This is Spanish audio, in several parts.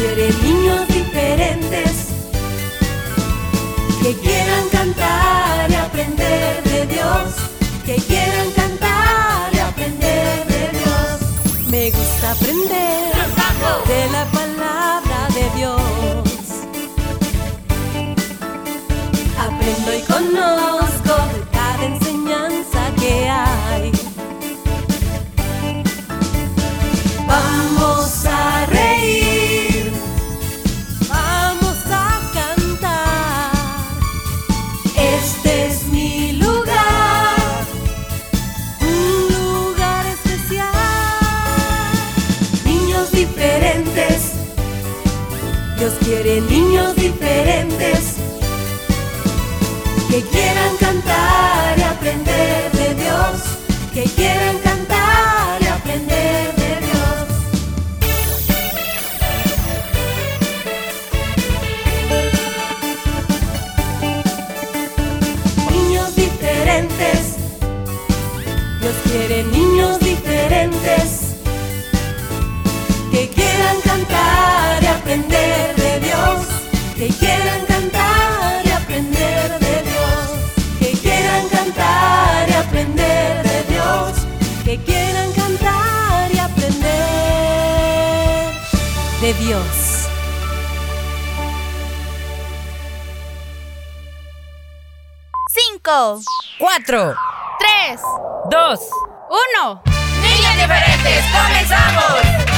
Quiere niños diferentes que quieran cantar y aprender de Dios, que quieran cantar y aprender de Dios. Me gusta aprender de la palabra de Dios. Aprendo y conozco 5, 4, 3, 2, 1. Niñas diferentes, comenzamos.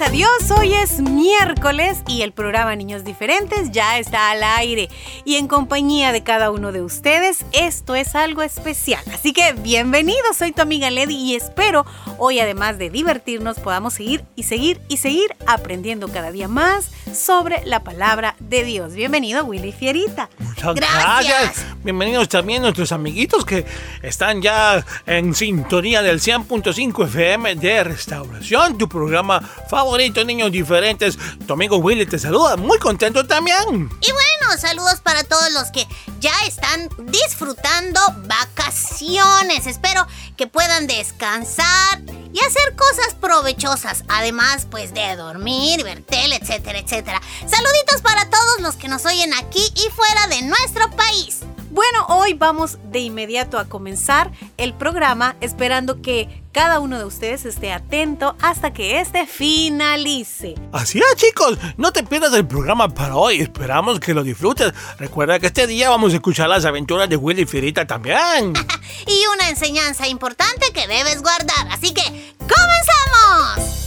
Gracias a Dios, hoy es miércoles y el programa Niños Diferentes ya está al aire. Y en compañía de cada uno de ustedes, esto es algo especial. Así que bienvenidos, soy tu amiga Lady y espero hoy además de divertirnos podamos seguir y seguir y seguir aprendiendo cada día más sobre la palabra de Dios. Bienvenido Willy Fierita. Muchas gracias. Bienvenidos también nuestros amiguitos que están ya en sintonía del 100.5 FM de Restauración, tu programa favorito, niños diferentes. Tu amigo Willy te saluda, muy contento también. Y bueno, saludos para todos los que ya están disfrutando vacaciones. Espero que puedan descansar y hacer cosas provechosas. Además, pues de dormir, ver tele, etcétera, etcétera. Saluditos para todos los que nos oyen aquí y fuera de nuestro país. Bueno, hoy vamos de inmediato a comenzar el programa esperando que cada uno de ustedes esté atento hasta que este finalice. Así es, chicos. No te pierdas el programa para hoy. Esperamos que lo disfrutes. Recuerda que este día vamos a escuchar las aventuras de Willy Fierita también. Y una enseñanza importante que debes guardar. Así que, ¡comenzamos!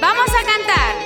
Vamos a cantar.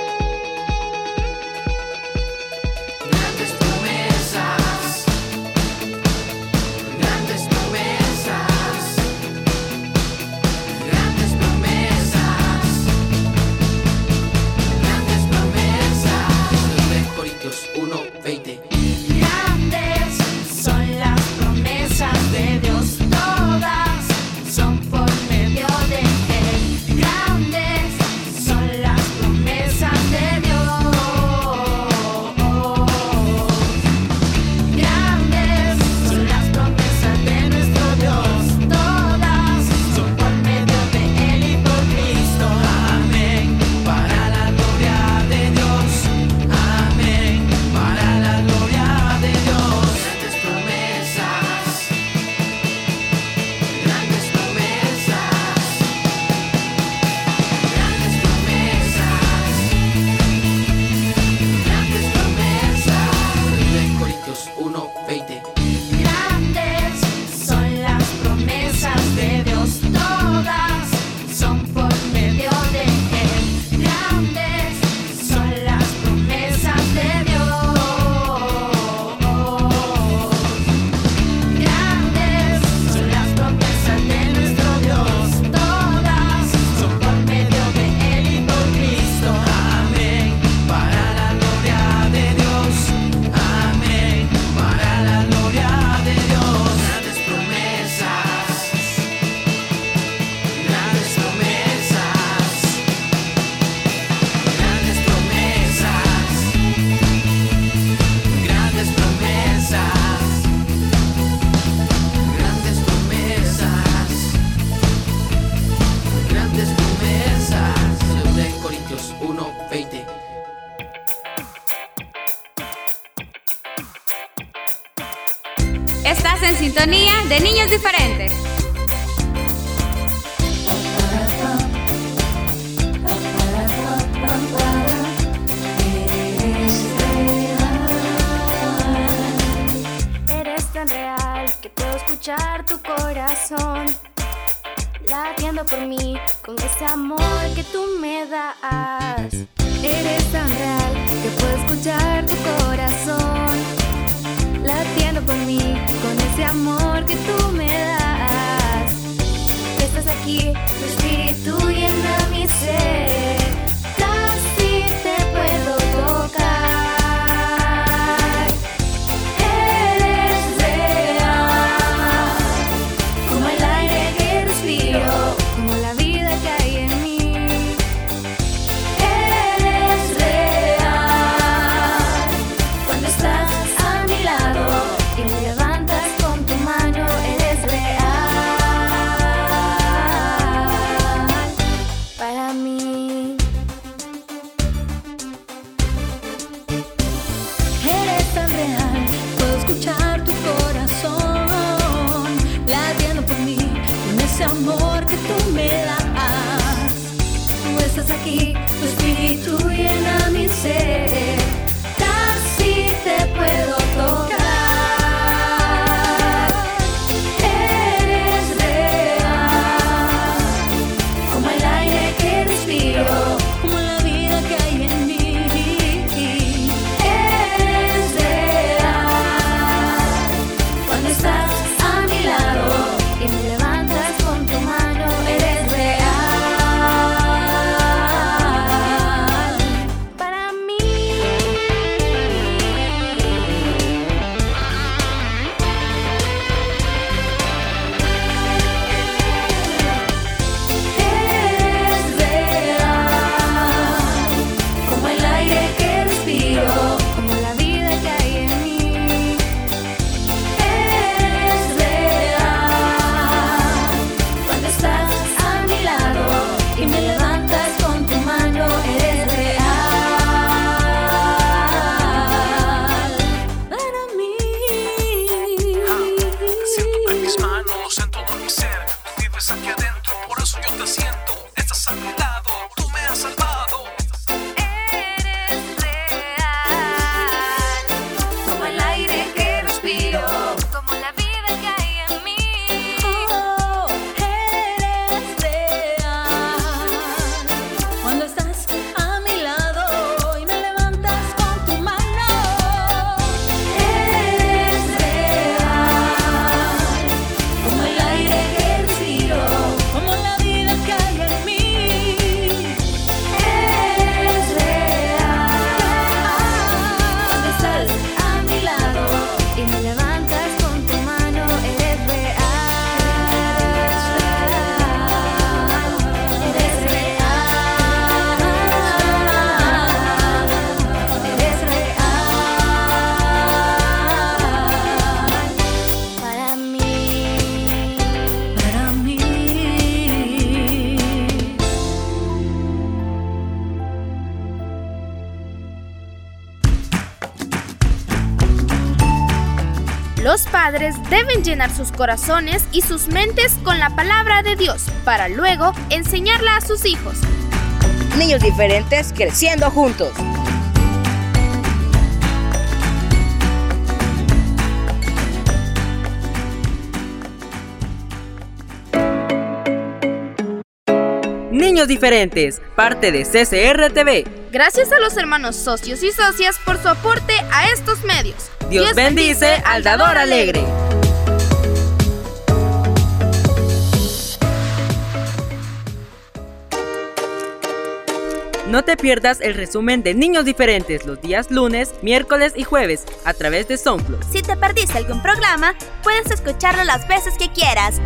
En sintonía de niños diferentes. Eres tan real que puedo escuchar tu corazón latiendo por mí con ese amor que tú me das. Eres tan real que puedo escuchar tu corazón con ese amor que tú me das. Estás aquí, llena mi ser. Los padres deben llenar sus corazones y sus mentes con la palabra de Dios para luego enseñarla a sus hijos. Niños diferentes creciendo juntos. Niños diferentes, parte de CCR TV. Gracias a los hermanos socios y socias por su aporte a estos medios. Dios, bendice al dador alegre. No te pierdas el resumen de Niños Diferentes los días lunes, miércoles y jueves a través de SoundCloud. Si te perdiste algún programa, puedes escucharlo las veces que quieras.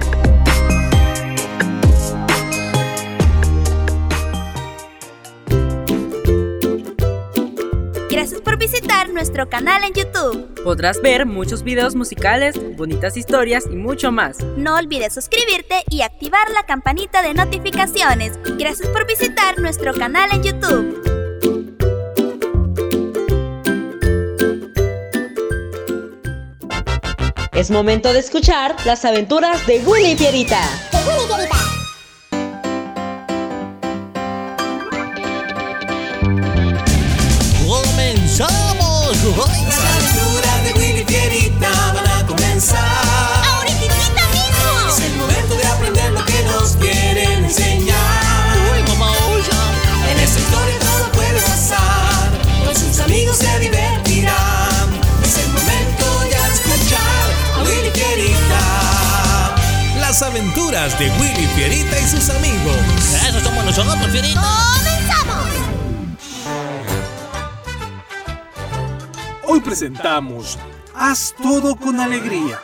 Gracias por visitar nuestro canal en YouTube. Podrás ver muchos videos musicales, bonitas historias y mucho más. No olvides suscribirte y activar la campanita de notificaciones. Gracias por visitar nuestro canal en YouTube. Es momento de escuchar las aventuras de Willy y Pierita. Aventuras de Willy Fierita y sus amigos. Eso somos nosotros, Fierita. ¡Comenzamos! Hoy presentamos Haz todo con alegría.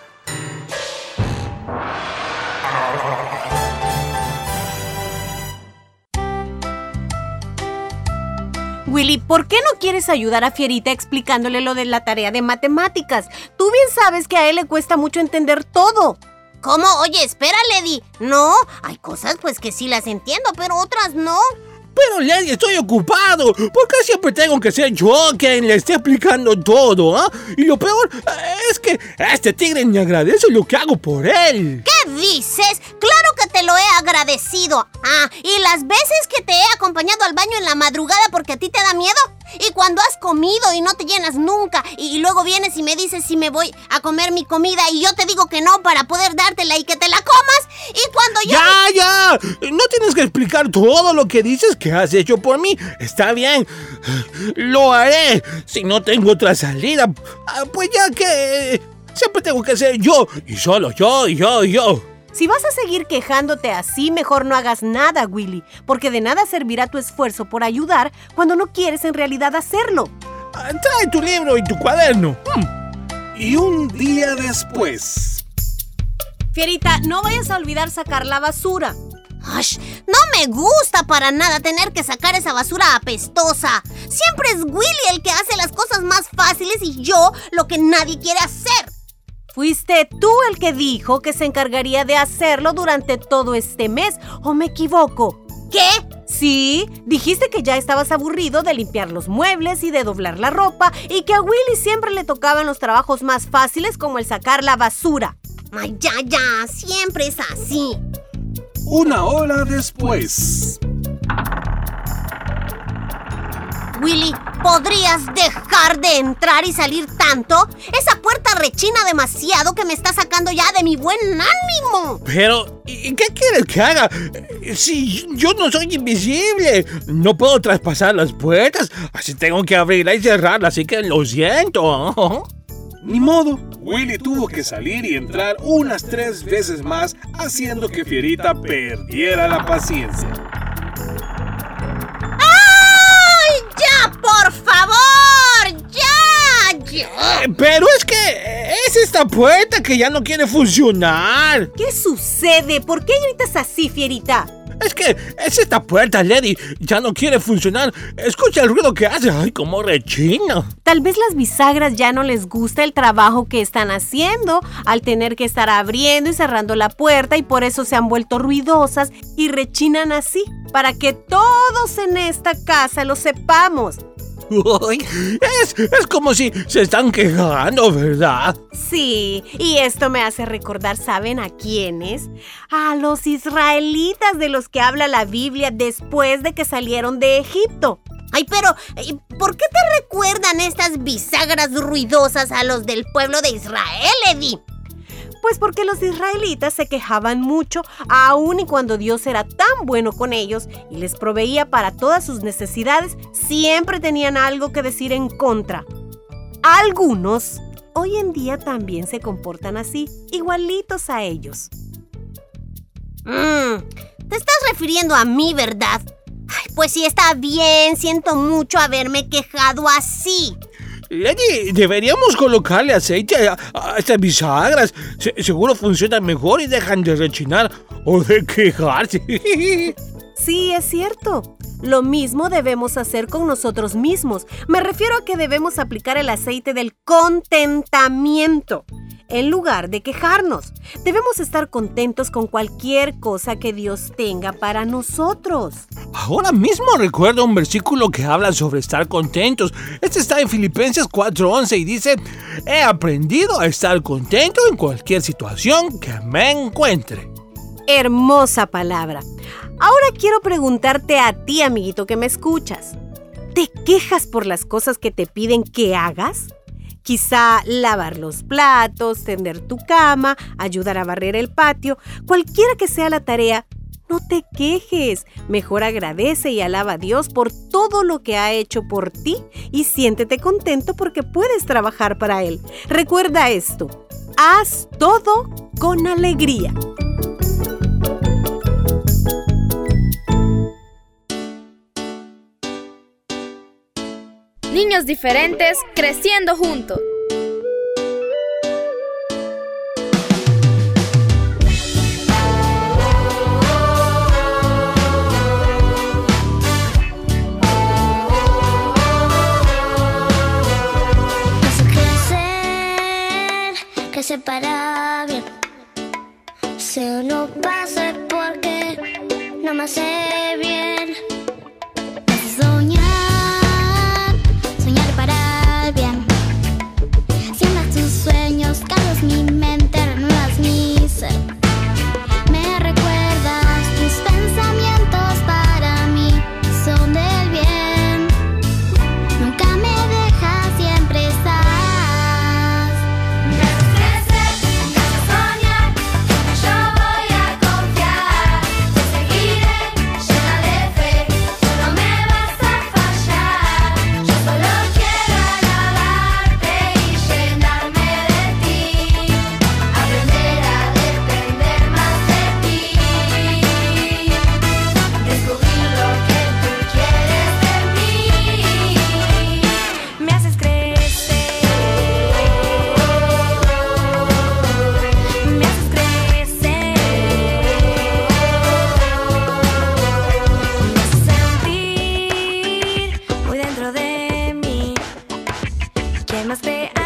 Willy, ¿por qué no quieres ayudar a Fierita explicándole lo de la tarea de matemáticas? Tú bien sabes que a él le cuesta mucho entender todo. ¿Cómo? Oye, espera, Lady. No, hay cosas pues que sí las entiendo, pero otras no. Pero, Lady, estoy ocupado. ¿Por qué siempre tengo que ser yo quien le esté explicando todo, ah? Y lo peor eh, es que este tigre ni agradece lo que hago por él. ¿Qué dices? Claro que te lo he agradecido. Ah, y las veces que te he acompañado al baño en la madrugada porque a ti te da miedo. Y cuando has comido y no te llenas nunca. Y luego vienes y me dices si me voy a comer mi comida y yo te digo que no para poder dártela y que te la comas. Y cuando No tienes que explicar todo lo que dices que has hecho por mí. Está bien. Lo haré. Si no tengo otra salida, ah, pues ya que... Siempre tengo que ser yo. Y solo yo, y yo, y yo. Si vas a seguir quejándote así, mejor no hagas nada, Willy, porque de nada servirá tu esfuerzo por ayudar cuando no quieres en realidad hacerlo. Ah, Trae tu libro y tu cuaderno. Y un día después. Fierita, no vayas a olvidar sacar la basura. Ash, no me gusta para nada tener que sacar esa basura apestosa. Siempre es Willy el que hace las cosas más fáciles y yo lo que nadie quiere hacer. Fuiste tú el que dijo que se encargaría de hacerlo durante todo este mes, ¿o me equivoco? ¿Qué? Sí, dijiste que ya estabas aburrido de limpiar los muebles y de doblar la ropa y que a Willy siempre le tocaban los trabajos más fáciles como el sacar la basura. Ay, ya, ya, siempre es así. Una hora después. Willy, ¿podrías dejar de entrar y salir tanto? Esa puerta rechina demasiado que me está sacando ya de mi buen ánimo. Pero, ¿y qué quieres que haga? Si yo no soy invisible, no puedo traspasar las puertas, así tengo que abrirla y cerrarla, así que lo siento. Ni modo, Willy tuvo que salir y entrar unas tres veces más, haciendo que Fierita perdiera la paciencia. ¡Ay, ya, por favor! ¡Ya! ¡Ya! Eh, Pero es que es esta puerta que ya no quiere funcionar. ¿Qué sucede? ¿Por qué gritas así, Fierita? Es que es esta puerta, Lady. Ya no quiere funcionar. Escucha el ruido que hace. Ay, cómo rechina. Tal vez las bisagras ya no les gusta el trabajo que están haciendo al tener que estar abriendo y cerrando la puerta y por eso se han vuelto ruidosas y rechinan así, para que todos en esta casa lo sepamos. Es, es como si se están quejando, ¿verdad? Sí, y esto me hace recordar, ¿saben a quiénes? A los israelitas de los que habla la Biblia después de que salieron de Egipto. Ay, pero ¿por qué te recuerdan estas bisagras ruidosas a los del pueblo de Israel, Eddie? Pues porque los israelitas se quejaban mucho, aun y cuando Dios era tan bueno con ellos y les proveía para todas sus necesidades, siempre tenían algo que decir en contra. Algunos hoy en día también se comportan así, igualitos a ellos. Mmm, te estás refiriendo a mí, ¿verdad? Ay, pues sí, está bien, siento mucho haberme quejado así. Lady, deberíamos colocarle aceite a, estas bisagras. Se- seguro funcionan mejor y dejan de rechinar o de quejarse. Sí, es cierto. Lo mismo debemos hacer con nosotros mismos. Me refiero a que debemos aplicar el aceite del contentamiento. en lugar de quejarnos. Debemos estar contentos con cualquier cosa que Dios tenga para nosotros. Ahora mismo recuerdo un versículo que habla sobre estar contentos. Este está en Filipenses 4:11 y dice, he aprendido a estar contento en cualquier situación que me encuentre. Hermosa palabra. Ahora quiero preguntarte a ti, amiguito, que me escuchas. ¿Te quejas por las cosas que te piden que hagas? Quizá lavar los platos, tender tu cama, ayudar a barrer el patio, cualquiera que sea la tarea, no te quejes. Mejor agradece y alaba a Dios por todo lo que ha hecho por ti y siéntete contento porque puedes trabajar para Él. Recuerda esto, haz todo con alegría. Niños diferentes creciendo juntos. crecer para bien. Se no pase porque no me hace Namaste.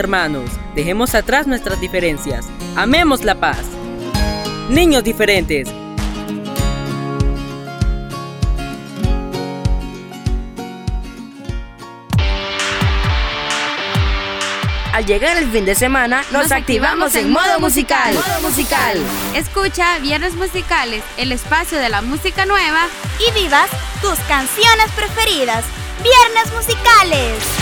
Hermanos. Dejemos atrás nuestras diferencias. Amemos la paz. Niños diferentes. Al llegar el fin de semana, nos, activamos en modo musical. Modo musical. Escucha Viernes Musicales, el espacio de la música nueva. Y vivas tus canciones preferidas. Viernes musicales.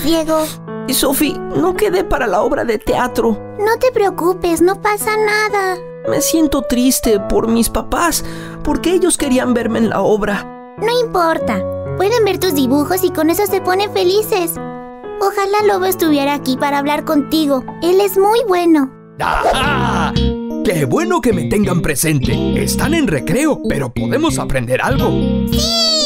Diego? Y Sophie, no quedé para la obra de teatro. No te preocupes, no pasa nada. Me siento triste por mis papás, porque ellos querían verme en la obra. No importa. Pueden ver tus dibujos y con eso se ponen felices. Ojalá Lobo estuviera aquí para hablar contigo. Él es muy bueno. ¡Ajá! ¡Qué bueno que me tengan presente! Están en recreo, pero podemos aprender algo. ¡Sí!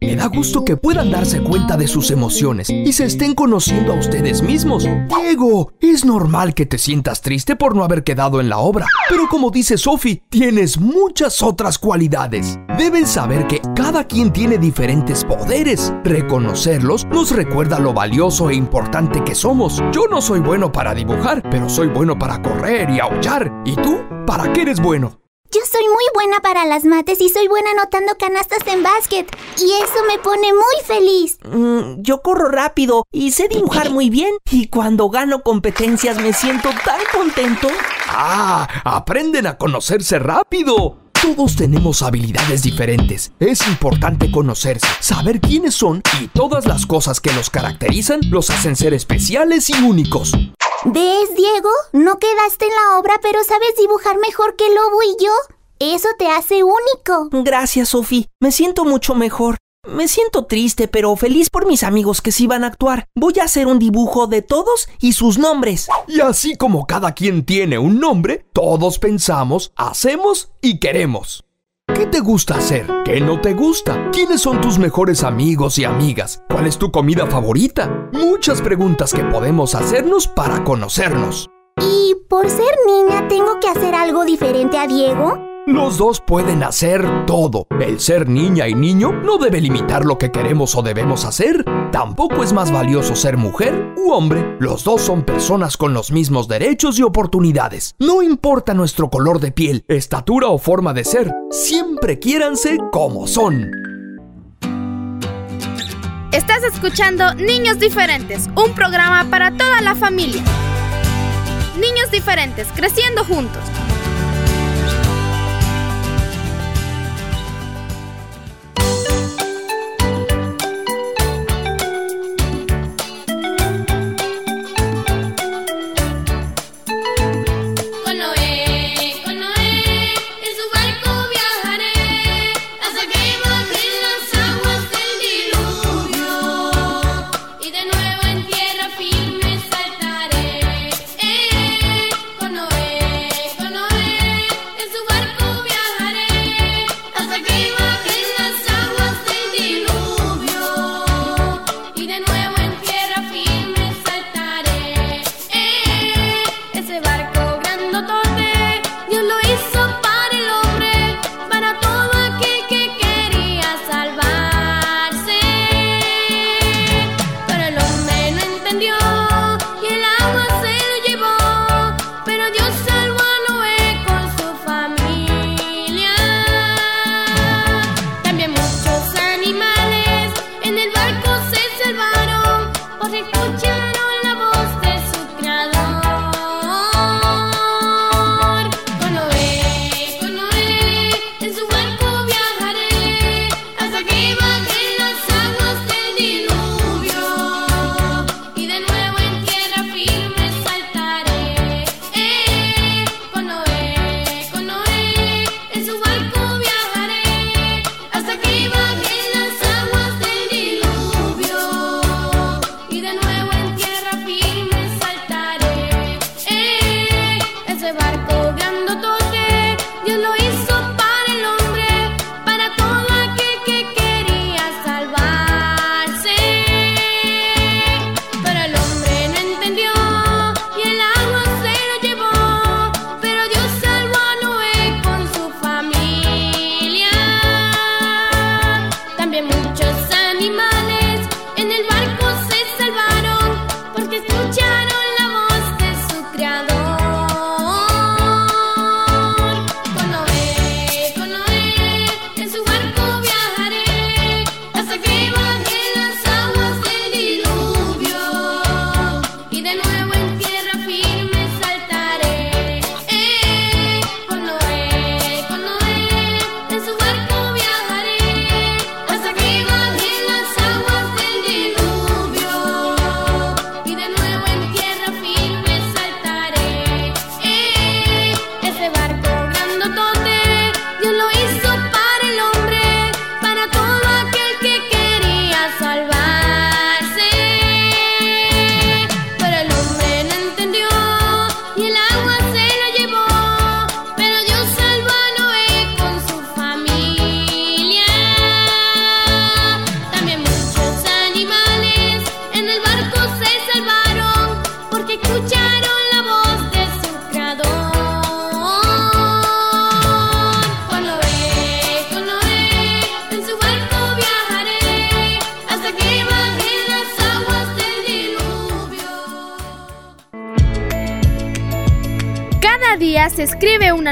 Me da gusto que puedan darse cuenta de sus emociones y se estén conociendo a ustedes mismos. Diego, es normal que te sientas triste por no haber quedado en la obra, pero como dice Sophie, tienes muchas otras cualidades. Deben saber que cada quien tiene diferentes poderes. Reconocerlos nos recuerda lo valioso e importante que somos. Yo no soy bueno para dibujar, pero soy bueno para correr y aullar. ¿Y tú? ¿Para qué eres bueno? Yo soy muy buena para las mates y soy buena anotando canastas en básquet. Y eso me pone muy feliz. Mm, yo corro rápido y sé dibujar muy bien. Y cuando gano competencias me siento tan contento. ¡Ah! ¡Aprenden a conocerse rápido! Todos tenemos habilidades diferentes. Es importante conocerse, saber quiénes son y todas las cosas que los caracterizan los hacen ser especiales y únicos. ¿Ves, Diego? No quedaste en la obra, pero sabes dibujar mejor que Lobo y yo. Eso te hace único. Gracias, Sophie. Me siento mucho mejor. Me siento triste, pero feliz por mis amigos que sí van a actuar. Voy a hacer un dibujo de todos y sus nombres. Y así como cada quien tiene un nombre, todos pensamos, hacemos y queremos. ¿Qué te gusta hacer? ¿Qué no te gusta? ¿Quiénes son tus mejores amigos y amigas? ¿Cuál es tu comida favorita? Muchas preguntas que podemos hacernos para conocernos. ¿Y por ser niña tengo que hacer algo diferente a Diego? Los dos pueden hacer todo. El ser niña y niño no debe limitar lo que queremos o debemos hacer. Tampoco es más valioso ser mujer u hombre. Los dos son personas con los mismos derechos y oportunidades. No importa nuestro color de piel, estatura o forma de ser. Siempre quiéranse como son. Estás escuchando Niños Diferentes, un programa para toda la familia. Niños Diferentes, creciendo juntos.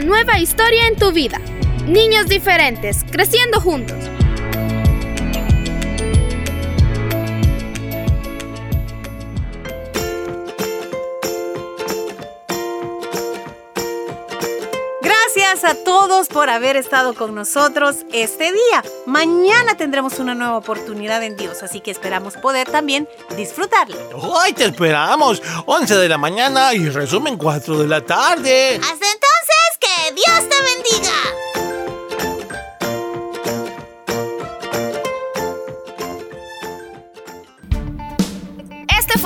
Nueva historia en tu vida. Niños diferentes, creciendo juntos. Gracias a todos por haber estado con nosotros este día. Mañana tendremos una nueva oportunidad en Dios, así que esperamos poder también disfrutarla. Hoy te esperamos, 11 de la mañana y resumen 4 de la tarde. Hasta